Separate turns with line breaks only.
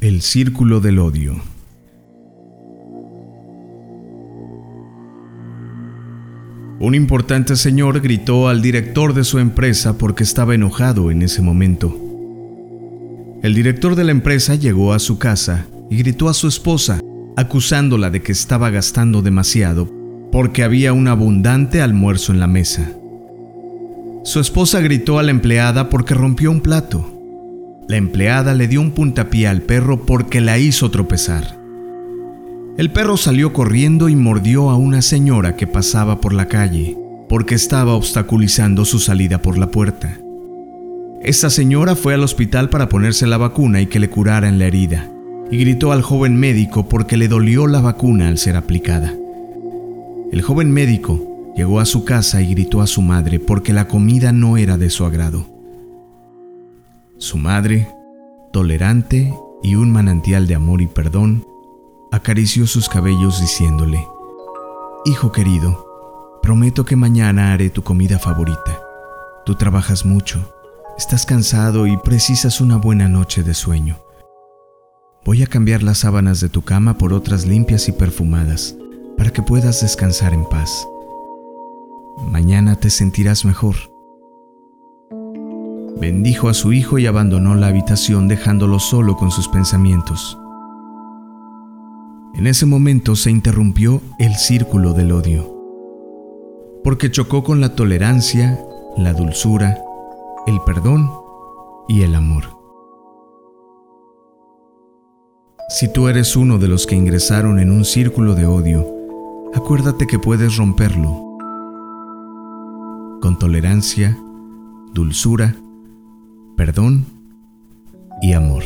El círculo del odio. Un importante señor gritó al director de su empresa porque estaba enojado en ese momento. El director de la empresa llegó a su casa y gritó a su esposa, acusándola de que estaba gastando demasiado porque había un abundante almuerzo en la mesa. Su esposa gritó a la empleada porque rompió un plato. La empleada le dio un puntapié al perro porque la hizo tropezar. El perro salió corriendo y mordió a una señora que pasaba por la calle porque estaba obstaculizando su salida por la puerta. Esta señora fue al hospital para ponerse la vacuna y que le curaran la herida, y gritó al joven médico porque le dolió la vacuna al ser aplicada. El joven médico llegó a su casa y gritó a su madre porque la comida no era de su agrado. Su madre, tolerante y un manantial de amor y perdón, acarició sus cabellos diciéndole, Hijo querido, prometo que mañana haré tu comida favorita. Tú trabajas mucho, estás cansado y precisas una buena noche de sueño. Voy a cambiar las sábanas de tu cama por otras limpias y perfumadas para que puedas descansar en paz. Mañana te sentirás mejor. Bendijo a su hijo y abandonó la habitación dejándolo solo con sus pensamientos. En ese momento se interrumpió el círculo del odio, porque chocó con la tolerancia, la dulzura, el perdón y el amor. Si tú eres uno de los que ingresaron en un círculo de odio, acuérdate que puedes romperlo con tolerancia, dulzura, perdón y amor.